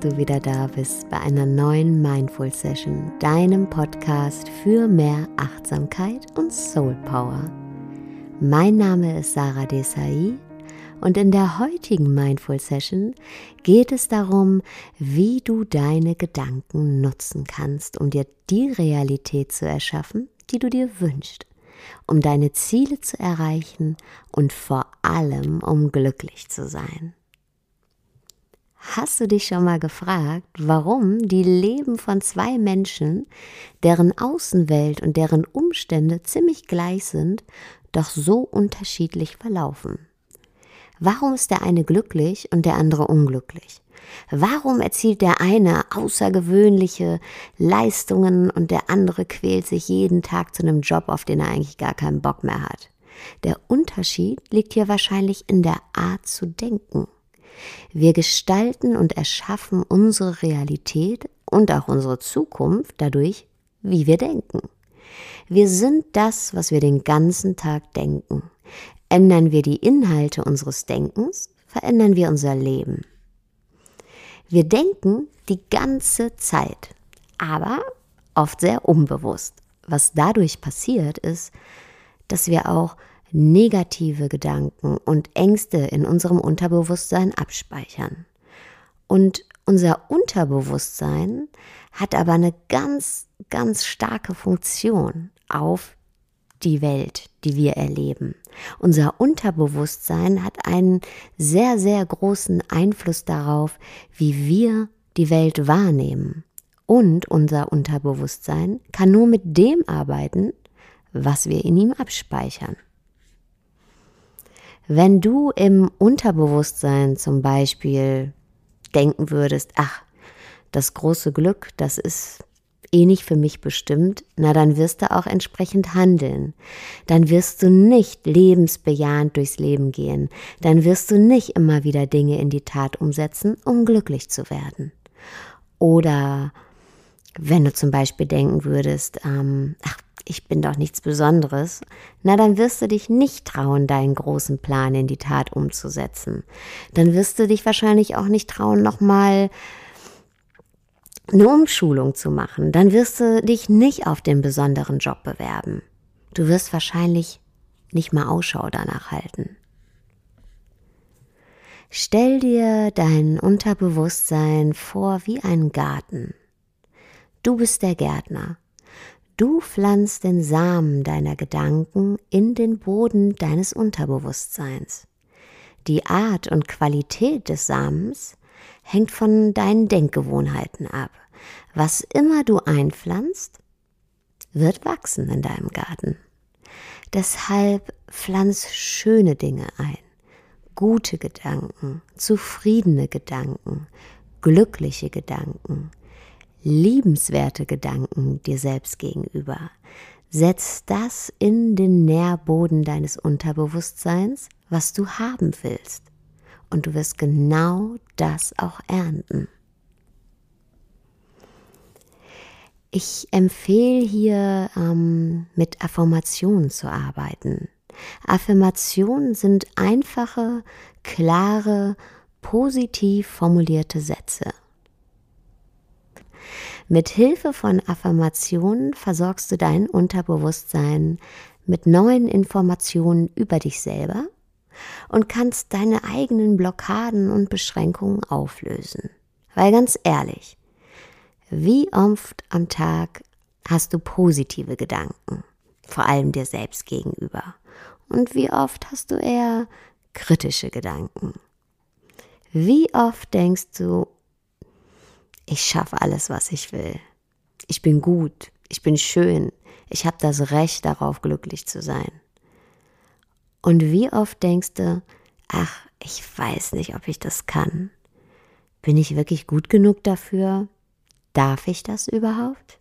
Du wieder da bist bei einer neuen Mindful Session, deinem Podcast für mehr Achtsamkeit und Soul Power. Mein Name ist Sarah Desai und in der heutigen Mindful Session geht es darum, wie du deine Gedanken nutzen kannst, um dir die Realität zu erschaffen, die du dir wünschst, um deine Ziele zu erreichen und vor allem um glücklich zu sein. Hast du dich schon mal gefragt, warum die Leben von zwei Menschen, deren Außenwelt und deren Umstände ziemlich gleich sind, doch so unterschiedlich verlaufen? Warum ist der eine glücklich und der andere unglücklich? Warum erzielt der eine außergewöhnliche Leistungen und der andere quält sich jeden Tag zu einem Job, auf den er eigentlich gar keinen Bock mehr hat? Der Unterschied liegt hier wahrscheinlich in der Art zu denken. Wir gestalten und erschaffen unsere Realität und auch unsere Zukunft dadurch, wie wir denken. Wir sind das, was wir den ganzen Tag denken. Ändern wir die Inhalte unseres Denkens, verändern wir unser Leben. Wir denken die ganze Zeit, aber oft sehr unbewusst. Was dadurch passiert ist, dass wir auch negative Gedanken und Ängste in unserem Unterbewusstsein abspeichern. Und unser Unterbewusstsein hat aber eine ganz, ganz starke Funktion auf die Welt, die wir erleben. Unser Unterbewusstsein hat einen sehr, sehr großen Einfluss darauf, wie wir die Welt wahrnehmen. Und unser Unterbewusstsein kann nur mit dem arbeiten, was wir in ihm abspeichern. Wenn du im Unterbewusstsein zum Beispiel denken würdest, ach, das große Glück, das ist eh nicht für mich bestimmt, na dann wirst du auch entsprechend handeln. Dann wirst du nicht lebensbejahend durchs Leben gehen. Dann wirst du nicht immer wieder Dinge in die Tat umsetzen, um glücklich zu werden. Oder wenn du zum Beispiel denken würdest, ähm, ach, ich bin doch nichts Besonderes, na dann wirst du dich nicht trauen, deinen großen Plan in die Tat umzusetzen. Dann wirst du dich wahrscheinlich auch nicht trauen, nochmal eine Umschulung zu machen. Dann wirst du dich nicht auf den besonderen Job bewerben. Du wirst wahrscheinlich nicht mal Ausschau danach halten. Stell dir dein Unterbewusstsein vor wie einen Garten. Du bist der Gärtner Du pflanzt den Samen deiner Gedanken in den Boden deines Unterbewusstseins. Die Art und Qualität des Samens hängt von deinen Denkgewohnheiten ab. Was immer du einpflanzt, wird wachsen in deinem Garten. Deshalb pflanz schöne Dinge ein, gute Gedanken, zufriedene Gedanken, glückliche Gedanken, liebenswerte Gedanken dir selbst gegenüber. Setz das in den Nährboden deines Unterbewusstseins, was du haben willst. Und du wirst genau das auch ernten. Ich empfehle hier ähm, mit Affirmationen zu arbeiten. Affirmationen sind einfache, klare, positiv formulierte Sätze. Mit Hilfe von Affirmationen versorgst du dein Unterbewusstsein mit neuen Informationen über dich selber und kannst deine eigenen Blockaden und Beschränkungen auflösen. Weil ganz ehrlich, wie oft am Tag hast du positive Gedanken, vor allem dir selbst gegenüber? Und wie oft hast du eher kritische Gedanken? Wie oft denkst du, ich schaffe alles, was ich will. Ich bin gut, ich bin schön, ich habe das Recht darauf, glücklich zu sein. Und wie oft denkst du, ach, ich weiß nicht, ob ich das kann. Bin ich wirklich gut genug dafür? Darf ich das überhaupt?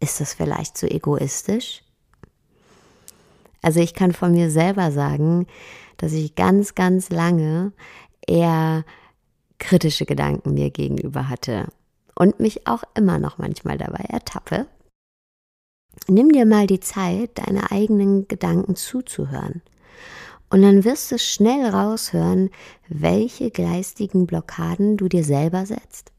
Ist das vielleicht zu egoistisch? Also ich kann von mir selber sagen, dass ich ganz, ganz lange eher kritische Gedanken mir gegenüber hatte und mich auch immer noch manchmal dabei ertappe. Nimm dir mal die Zeit, deine eigenen Gedanken zuzuhören Und dann wirst du schnell raushören, welche geistigen Blockaden du dir selber setzt.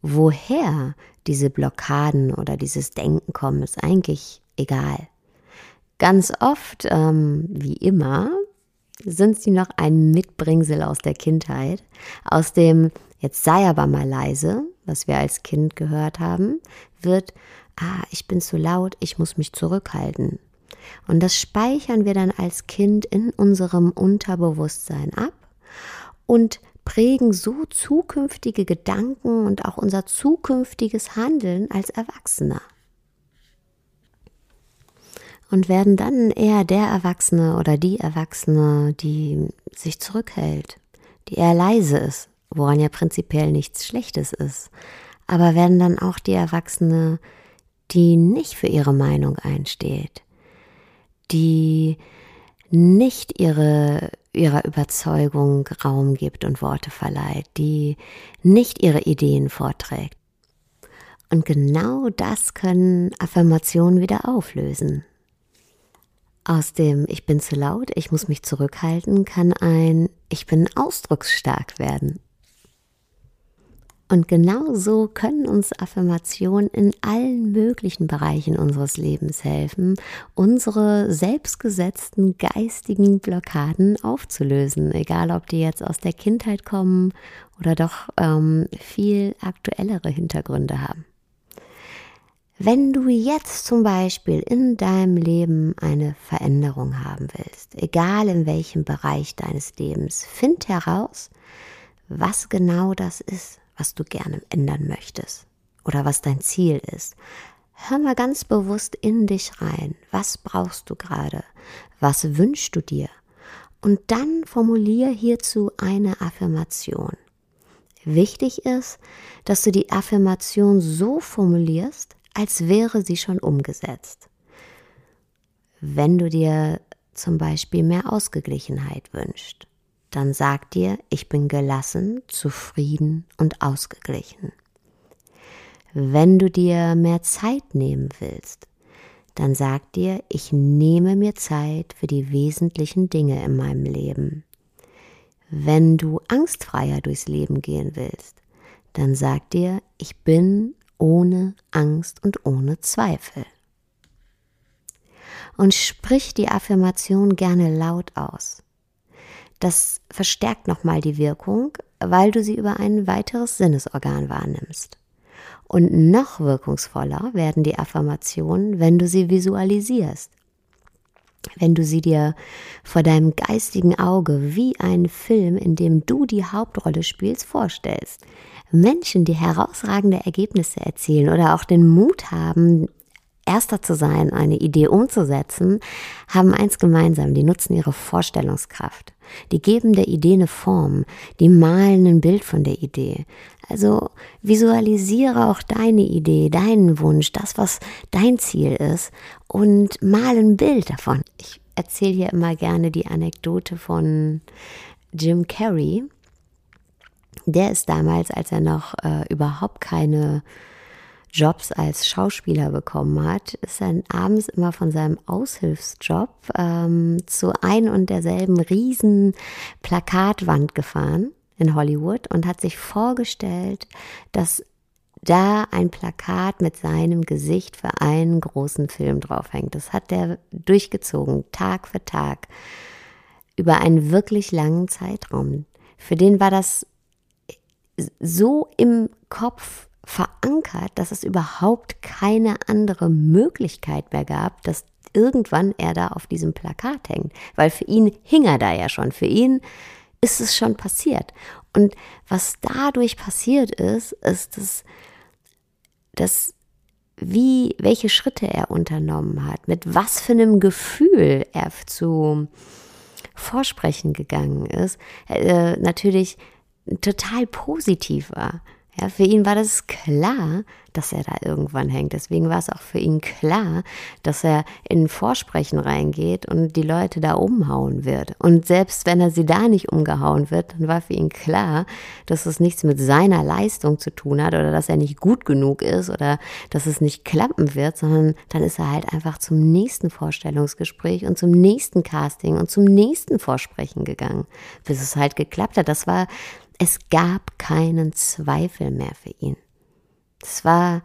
Woher diese Blockaden oder dieses Denken kommen, ist eigentlich egal. Ganz oft, ähm, wie immer, sind sie noch ein Mitbringsel aus der Kindheit, aus dem Jetzt sei aber mal leise, was wir als Kind gehört haben, wird, ah, ich bin zu laut, ich muss mich zurückhalten. Und das speichern wir dann als Kind in unserem Unterbewusstsein ab und prägen so zukünftige Gedanken und auch unser zukünftiges Handeln als Erwachsener. Und werden dann eher der Erwachsene oder die Erwachsene, die sich zurückhält, die eher leise ist, woran ja prinzipiell nichts Schlechtes ist. Aber werden dann auch die Erwachsene, die nicht für ihre Meinung einsteht, die nicht ihre, ihrer Überzeugung Raum gibt und Worte verleiht, die nicht ihre Ideen vorträgt. Und genau das können Affirmationen wieder auflösen. Aus dem Ich bin zu laut, ich muss mich zurückhalten, kann ein Ich bin ausdrucksstark werden. Und genau so können uns Affirmationen in allen möglichen Bereichen unseres Lebens helfen, unsere selbstgesetzten geistigen Blockaden aufzulösen, egal ob die jetzt aus der Kindheit kommen oder doch ähm, viel aktuellere Hintergründe haben. Wenn du jetzt zum Beispiel in deinem Leben eine Veränderung haben willst, egal in welchem Bereich deines Lebens, find heraus, was genau das ist was du gerne ändern möchtest oder was dein Ziel ist. Hör mal ganz bewusst in dich rein. Was brauchst du gerade? Was wünschst du dir? Und dann formulier hierzu eine Affirmation. Wichtig ist, dass du die Affirmation so formulierst, als wäre sie schon umgesetzt. Wenn du dir zum Beispiel mehr Ausgeglichenheit wünschst, dann sag dir, ich bin gelassen, zufrieden und ausgeglichen. Wenn du dir mehr Zeit nehmen willst, dann sag dir, ich nehme mir Zeit für die wesentlichen Dinge in meinem Leben. Wenn du angstfreier durchs Leben gehen willst, dann sag dir, ich bin ohne Angst und ohne Zweifel. Und sprich die Affirmation gerne laut aus. Das verstärkt nochmal die Wirkung, weil du sie über ein weiteres Sinnesorgan wahrnimmst. Und noch wirkungsvoller werden die Affirmationen, wenn du sie visualisierst. Wenn du sie dir vor deinem geistigen Auge wie einen Film, in dem du die Hauptrolle spielst, vorstellst. Menschen, die herausragende Ergebnisse erzielen oder auch den Mut haben, Erster zu sein, eine Idee umzusetzen, haben eins gemeinsam, die nutzen ihre Vorstellungskraft. Die geben der Idee eine Form, die malen ein Bild von der Idee. Also visualisiere auch deine Idee, deinen Wunsch, das, was dein Ziel ist und mal ein Bild davon. Ich erzähle hier immer gerne die Anekdote von Jim Carrey. Der ist damals, als er noch äh, überhaupt keine Jobs als Schauspieler bekommen hat, ist er abends immer von seinem Aushilfsjob ähm, zu ein und derselben riesen Plakatwand gefahren in Hollywood und hat sich vorgestellt, dass da ein Plakat mit seinem Gesicht für einen großen Film draufhängt. Das hat er durchgezogen, Tag für Tag, über einen wirklich langen Zeitraum. Für den war das so im Kopf verankert, dass es überhaupt keine andere Möglichkeit mehr gab, dass irgendwann er da auf diesem Plakat hängt. Weil für ihn hing er da ja schon. Für ihn ist es schon passiert. Und was dadurch passiert ist, ist, dass, dass wie, welche Schritte er unternommen hat, mit was für einem Gefühl er zu Vorsprechen gegangen ist, äh, natürlich total positiv war. Ja, für ihn war das klar, dass er da irgendwann hängt. Deswegen war es auch für ihn klar, dass er in Vorsprechen reingeht und die Leute da umhauen wird. Und selbst wenn er sie da nicht umgehauen wird, dann war für ihn klar, dass es nichts mit seiner Leistung zu tun hat oder dass er nicht gut genug ist oder dass es nicht klappen wird, sondern dann ist er halt einfach zum nächsten Vorstellungsgespräch und zum nächsten Casting und zum nächsten Vorsprechen gegangen, bis es halt geklappt hat. Das war es gab keinen Zweifel mehr für ihn. Es war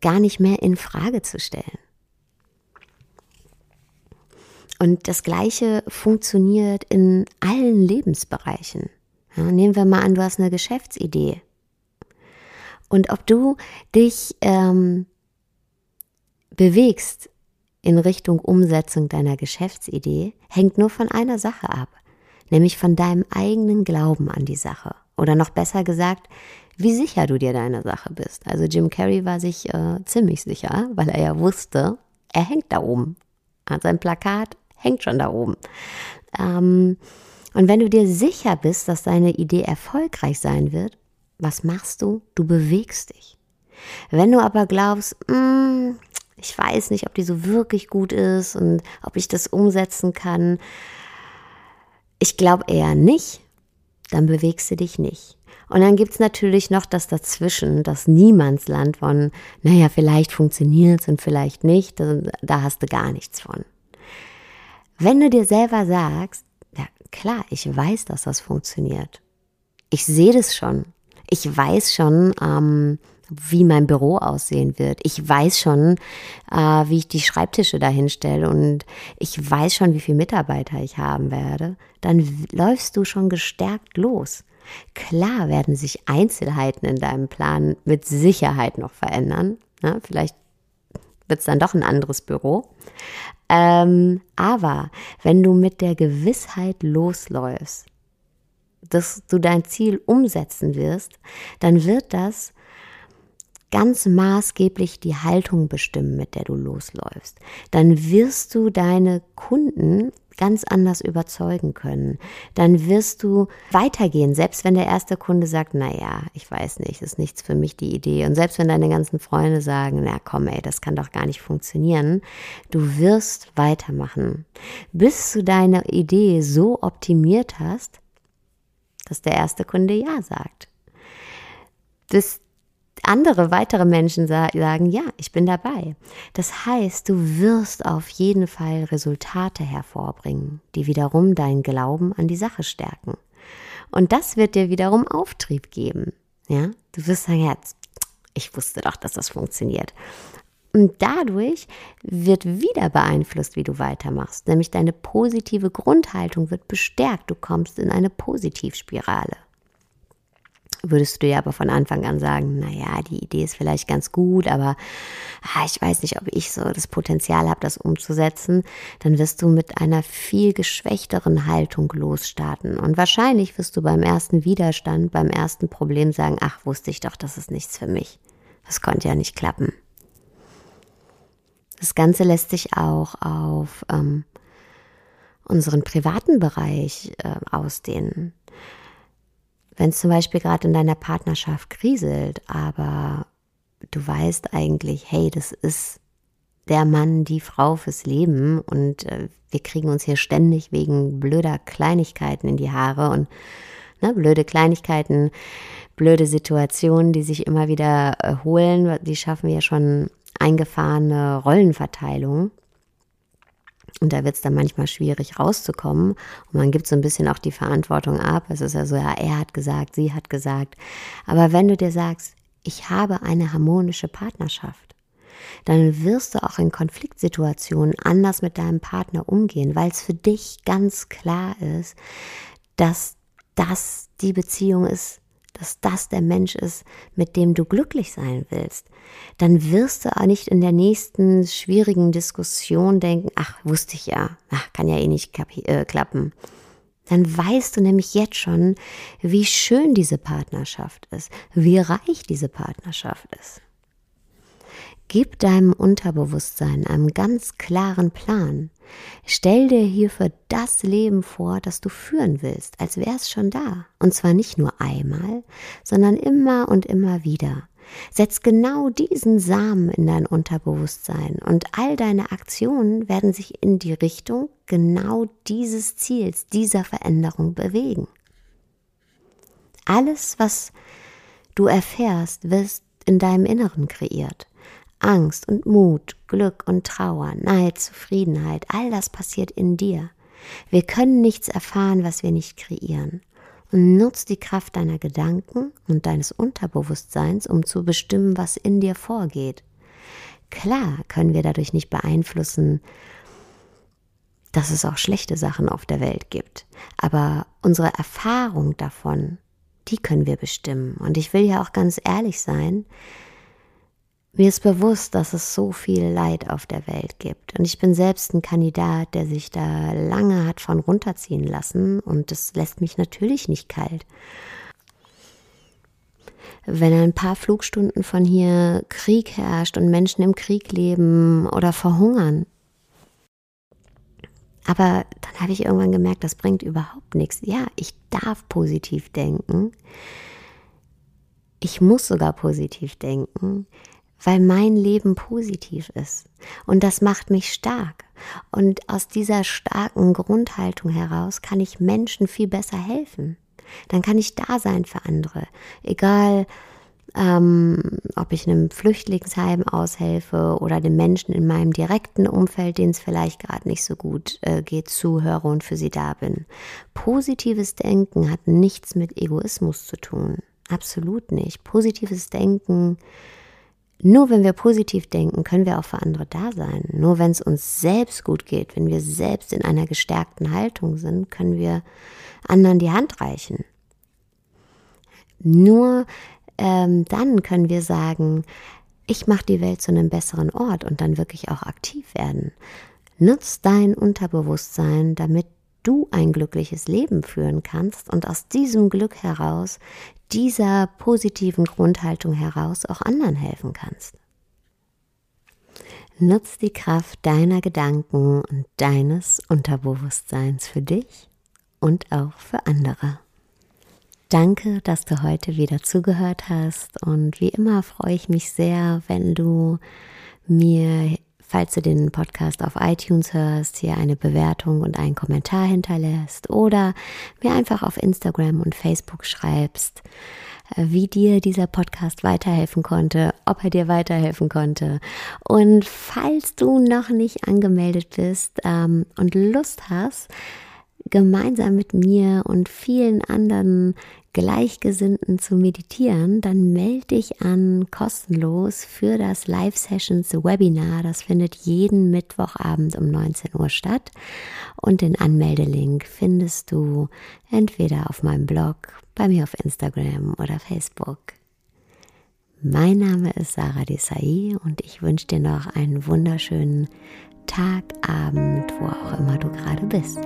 gar nicht mehr in Frage zu stellen. Und das Gleiche funktioniert in allen Lebensbereichen. Ja, nehmen wir mal an, du hast eine Geschäftsidee. Und ob du dich ähm, bewegst in Richtung Umsetzung deiner Geschäftsidee, hängt nur von einer Sache ab nämlich von deinem eigenen Glauben an die Sache. Oder noch besser gesagt, wie sicher du dir deiner Sache bist. Also Jim Carrey war sich äh, ziemlich sicher, weil er ja wusste, er hängt da oben. An sein Plakat hängt schon da oben. Ähm, und wenn du dir sicher bist, dass deine Idee erfolgreich sein wird, was machst du? Du bewegst dich. Wenn du aber glaubst, mm, ich weiß nicht, ob die so wirklich gut ist und ob ich das umsetzen kann, ich glaube eher nicht, dann bewegst du dich nicht. Und dann gibt's natürlich noch das dazwischen, das Niemandsland von, naja, vielleicht funktioniert's und vielleicht nicht, da, hast du gar nichts von. Wenn du dir selber sagst, ja klar, ich weiß, dass das funktioniert. Ich sehe das schon. Ich weiß schon, ähm, wie mein Büro aussehen wird. Ich weiß schon, äh, wie ich die Schreibtische dahin stelle und ich weiß schon, wie viele Mitarbeiter ich haben werde. Dann läufst du schon gestärkt los. Klar werden sich Einzelheiten in deinem Plan mit Sicherheit noch verändern. Ne? Vielleicht wird es dann doch ein anderes Büro. Ähm, aber wenn du mit der Gewissheit losläufst, dass du dein Ziel umsetzen wirst, dann wird das ganz maßgeblich die Haltung bestimmen, mit der du losläufst. Dann wirst du deine Kunden ganz anders überzeugen können. Dann wirst du weitergehen, selbst wenn der erste Kunde sagt, na ja, ich weiß nicht, ist nichts für mich die Idee. Und selbst wenn deine ganzen Freunde sagen, na komm ey, das kann doch gar nicht funktionieren, du wirst weitermachen, bis du deine Idee so optimiert hast, dass der erste Kunde ja sagt. Bis andere weitere Menschen sagen, ja, ich bin dabei. Das heißt, du wirst auf jeden Fall Resultate hervorbringen, die wiederum deinen Glauben an die Sache stärken. Und das wird dir wiederum Auftrieb geben. Ja, du wirst sagen, ja, ich wusste doch, dass das funktioniert. Und dadurch wird wieder beeinflusst, wie du weitermachst. Nämlich deine positive Grundhaltung wird bestärkt. Du kommst in eine Positivspirale würdest du ja aber von Anfang an sagen, naja, die Idee ist vielleicht ganz gut, aber ah, ich weiß nicht, ob ich so das Potenzial habe, das umzusetzen, dann wirst du mit einer viel geschwächteren Haltung losstarten. Und wahrscheinlich wirst du beim ersten Widerstand, beim ersten Problem sagen, ach, wusste ich doch, das ist nichts für mich. Das konnte ja nicht klappen. Das Ganze lässt sich auch auf ähm, unseren privaten Bereich äh, ausdehnen. Wenn es zum Beispiel gerade in deiner Partnerschaft kriselt, aber du weißt eigentlich, hey, das ist der Mann, die Frau fürs Leben und äh, wir kriegen uns hier ständig wegen blöder Kleinigkeiten in die Haare und ne, blöde Kleinigkeiten, blöde Situationen, die sich immer wieder erholen, die schaffen ja schon eingefahrene Rollenverteilung. Und da wird es dann manchmal schwierig rauszukommen. Und man gibt so ein bisschen auch die Verantwortung ab. Es ist ja so, ja, er hat gesagt, sie hat gesagt. Aber wenn du dir sagst, ich habe eine harmonische Partnerschaft, dann wirst du auch in Konfliktsituationen anders mit deinem Partner umgehen, weil es für dich ganz klar ist, dass das die Beziehung ist, dass das der Mensch ist, mit dem du glücklich sein willst, dann wirst du auch nicht in der nächsten schwierigen Diskussion denken, ach, wusste ich ja, ach, kann ja eh nicht äh, klappen. Dann weißt du nämlich jetzt schon, wie schön diese Partnerschaft ist, wie reich diese Partnerschaft ist. Gib deinem Unterbewusstsein einen ganz klaren Plan. Stell dir hierfür das Leben vor, das du führen willst, als wäre es schon da. Und zwar nicht nur einmal, sondern immer und immer wieder. Setz genau diesen Samen in dein Unterbewusstsein und all deine Aktionen werden sich in die Richtung genau dieses Ziels, dieser Veränderung bewegen. Alles, was du erfährst, wirst in deinem Inneren kreiert. Angst und Mut, Glück und Trauer, Neid, Zufriedenheit, all das passiert in dir. Wir können nichts erfahren, was wir nicht kreieren. Und nutz die Kraft deiner Gedanken und deines Unterbewusstseins, um zu bestimmen, was in dir vorgeht. Klar können wir dadurch nicht beeinflussen, dass es auch schlechte Sachen auf der Welt gibt. Aber unsere Erfahrung davon, die können wir bestimmen. Und ich will ja auch ganz ehrlich sein, mir ist bewusst, dass es so viel Leid auf der Welt gibt. Und ich bin selbst ein Kandidat, der sich da lange hat von runterziehen lassen. Und das lässt mich natürlich nicht kalt. Wenn ein paar Flugstunden von hier Krieg herrscht und Menschen im Krieg leben oder verhungern. Aber dann habe ich irgendwann gemerkt, das bringt überhaupt nichts. Ja, ich darf positiv denken. Ich muss sogar positiv denken weil mein Leben positiv ist. Und das macht mich stark. Und aus dieser starken Grundhaltung heraus kann ich Menschen viel besser helfen. Dann kann ich da sein für andere. Egal, ähm, ob ich einem Flüchtlingsheim aushelfe oder den Menschen in meinem direkten Umfeld, denen es vielleicht gerade nicht so gut äh, geht, zuhöre und für sie da bin. Positives Denken hat nichts mit Egoismus zu tun. Absolut nicht. Positives Denken nur wenn wir positiv denken, können wir auch für andere da sein. Nur wenn es uns selbst gut geht, wenn wir selbst in einer gestärkten Haltung sind, können wir anderen die Hand reichen. Nur ähm, dann können wir sagen, ich mache die Welt zu einem besseren Ort und dann wirklich auch aktiv werden. Nutz dein Unterbewusstsein, damit du ein glückliches Leben führen kannst und aus diesem Glück heraus, dieser positiven Grundhaltung heraus auch anderen helfen kannst. Nutz die Kraft deiner Gedanken und deines Unterbewusstseins für dich und auch für andere. Danke, dass du heute wieder zugehört hast und wie immer freue ich mich sehr, wenn du mir falls du den Podcast auf iTunes hörst, hier eine Bewertung und einen Kommentar hinterlässt oder mir einfach auf Instagram und Facebook schreibst, äh, wie dir dieser Podcast weiterhelfen konnte, ob er dir weiterhelfen konnte. Und falls du noch nicht angemeldet bist ähm, und Lust hast, gemeinsam mit mir und vielen anderen Gleichgesinnten zu meditieren, dann melde dich an kostenlos für das Live Sessions Webinar. Das findet jeden Mittwochabend um 19 Uhr statt. Und den Anmeldelink findest du entweder auf meinem Blog, bei mir auf Instagram oder Facebook. Mein Name ist Sarah Desai und ich wünsche dir noch einen wunderschönen Tag, Abend, wo auch immer du gerade bist.